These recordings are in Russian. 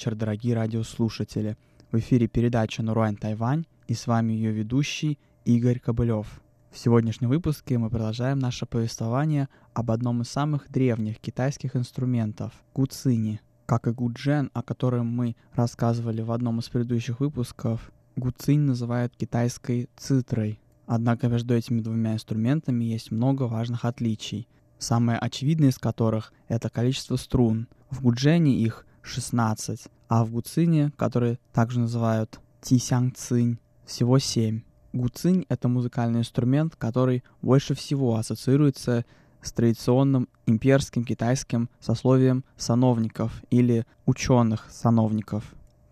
Вечер, дорогие радиослушатели. В эфире передача «Нуруань Тайвань» и с вами ее ведущий Игорь Кобылев. В сегодняшнем выпуске мы продолжаем наше повествование об одном из самых древних китайских инструментов – гуцини. Как и гуджен, о котором мы рассказывали в одном из предыдущих выпусков, гуцинь называют китайской цитрой. Однако между этими двумя инструментами есть много важных отличий, самое очевидное из которых – это количество струн. В гуджене их 16, а в гуцине, который также называют тисянг цинь, всего 7. Гуцинь — это музыкальный инструмент, который больше всего ассоциируется с традиционным имперским китайским сословием сановников или ученых-сановников.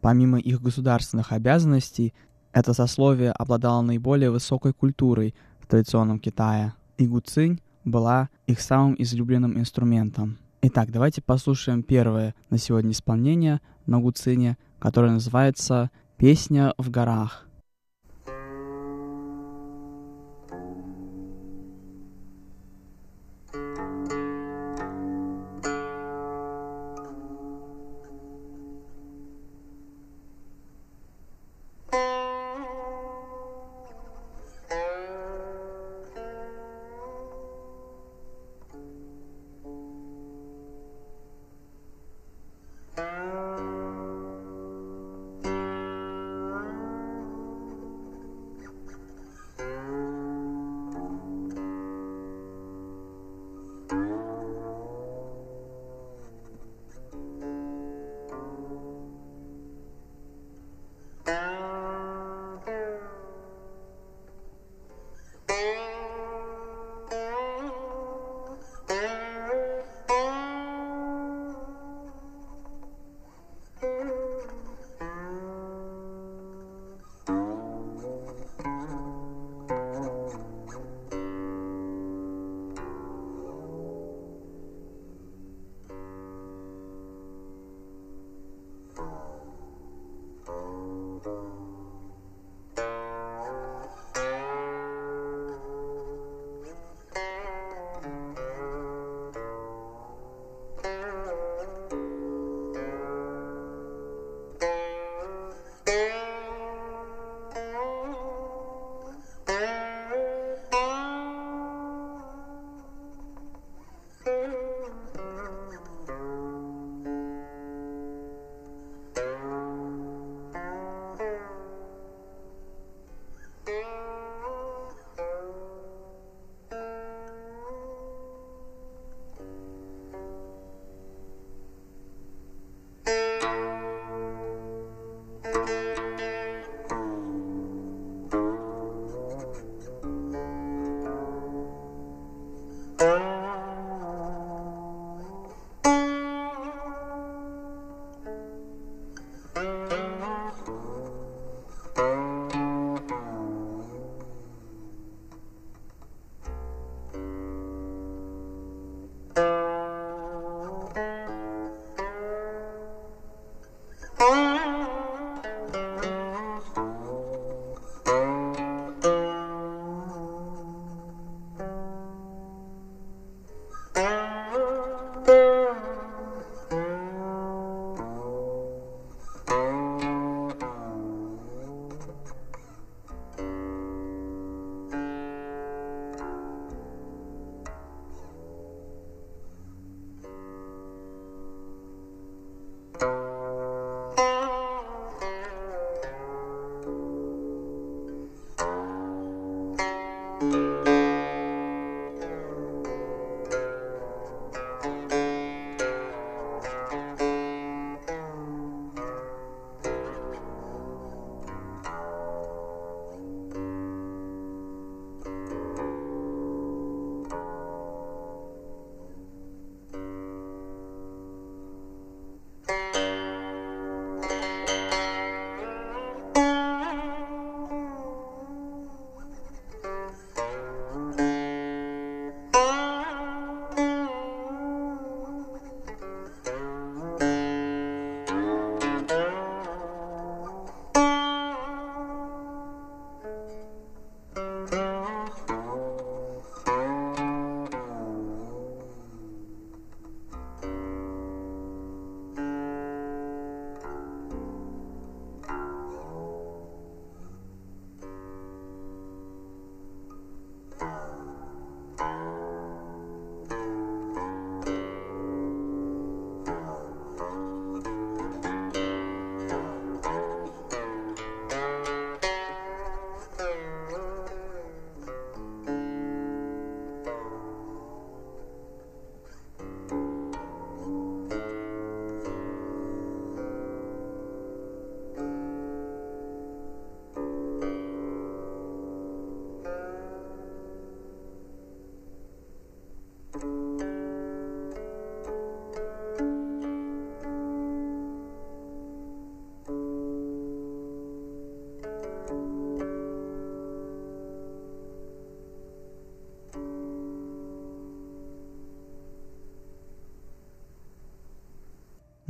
Помимо их государственных обязанностей, это сословие обладало наиболее высокой культурой в традиционном Китае, и гуцинь была их самым излюбленным инструментом. Итак, давайте послушаем первое на сегодня исполнение на гуцине, которое называется «Песня в горах».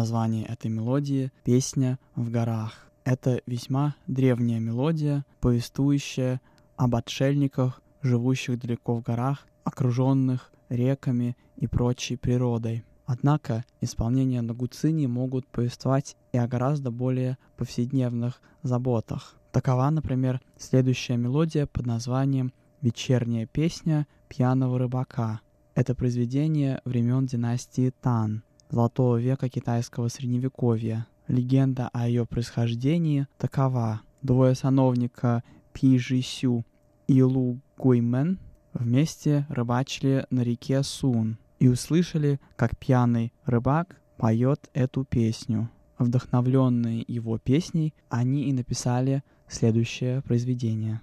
Название этой мелодии — «Песня в горах». Это весьма древняя мелодия, повествующая об отшельниках, живущих далеко в горах, окруженных реками и прочей природой. Однако исполнение на гуцини могут повествовать и о гораздо более повседневных заботах. Такова, например, следующая мелодия под названием «Вечерняя песня пьяного рыбака». Это произведение времен династии Тан, золотого века китайского средневековья. Легенда о ее происхождении такова. Двое сановника Пи Жисю и Лу Гуймен вместе рыбачили на реке Сун и услышали, как пьяный рыбак поет эту песню. Вдохновленные его песней, они и написали следующее произведение.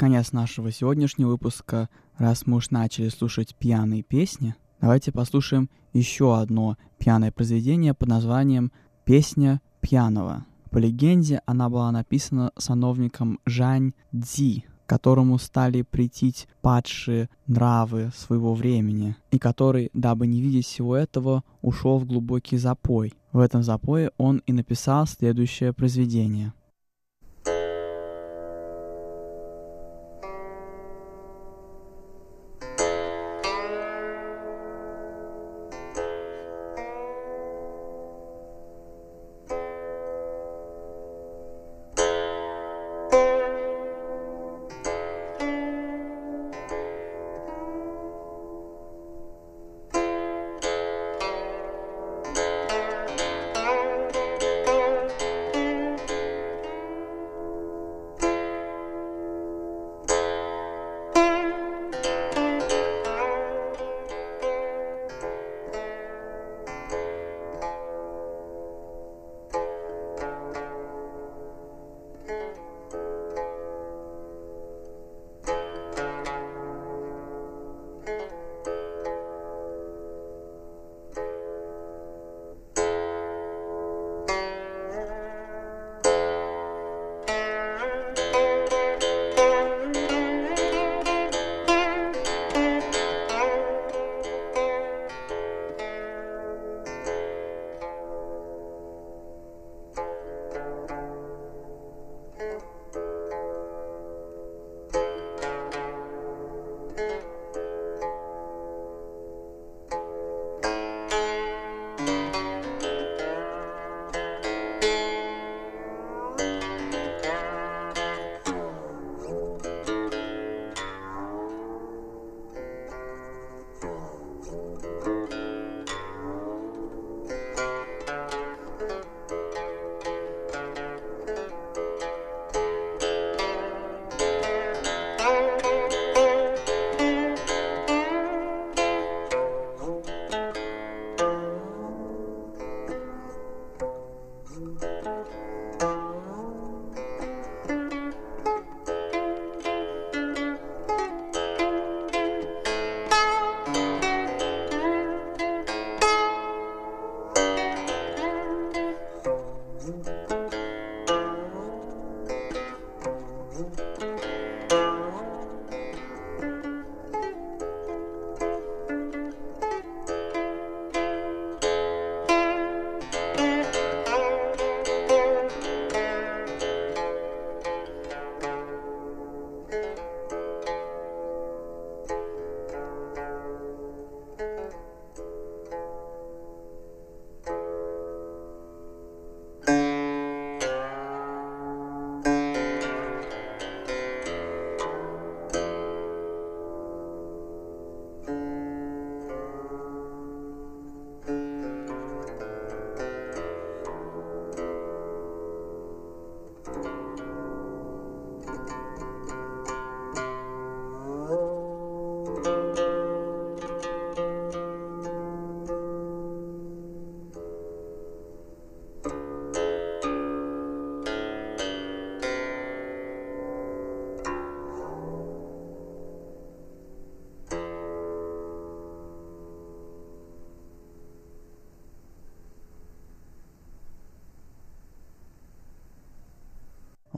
Конец нашего сегодняшнего выпуска, раз мы уж начали слушать пьяные песни, давайте послушаем еще одно пьяное произведение под названием «Песня пьяного». По легенде, она была написана сановником Жань Цзи, которому стали претить падшие нравы своего времени, и который, дабы не видеть всего этого, ушел в глубокий запой. В этом запое он и написал следующее произведение –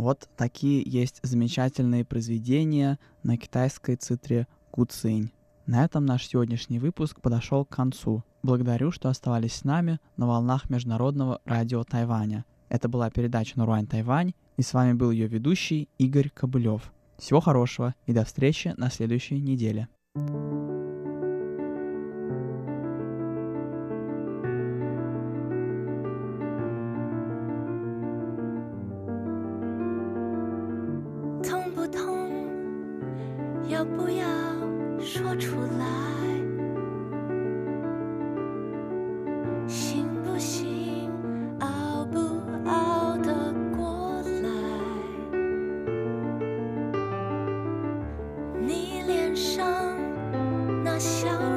Вот такие есть замечательные произведения на китайской цитре Куцинь. На этом наш сегодняшний выпуск подошел к концу. Благодарю, что оставались с нами на волнах Международного радио Тайваня. Это была передача Наруань Тайвань, и с вами был ее ведущий Игорь Кобылев. Всего хорошего и до встречи на следующей неделе. 下上那笑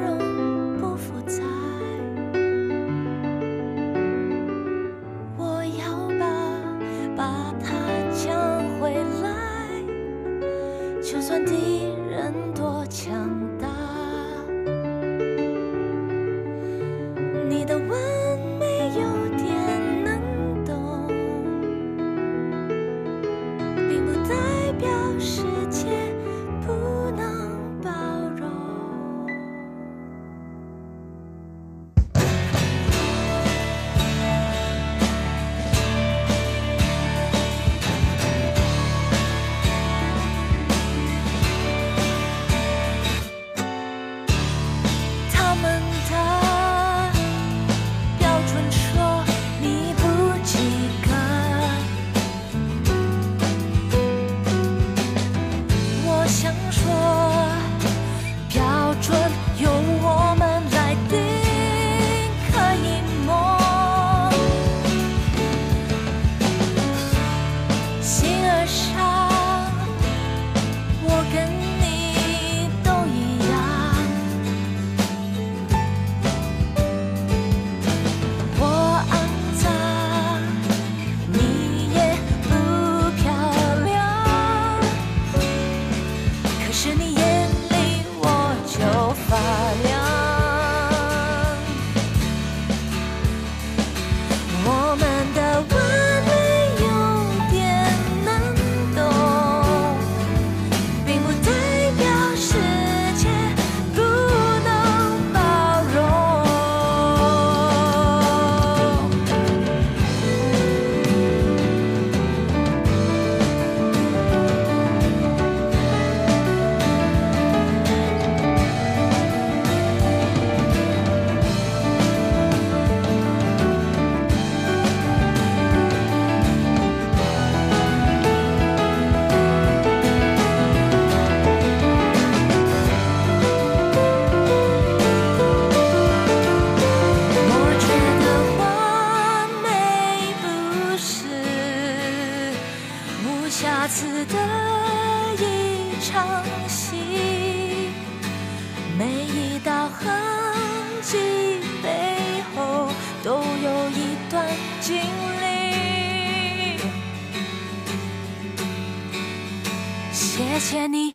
谢谢你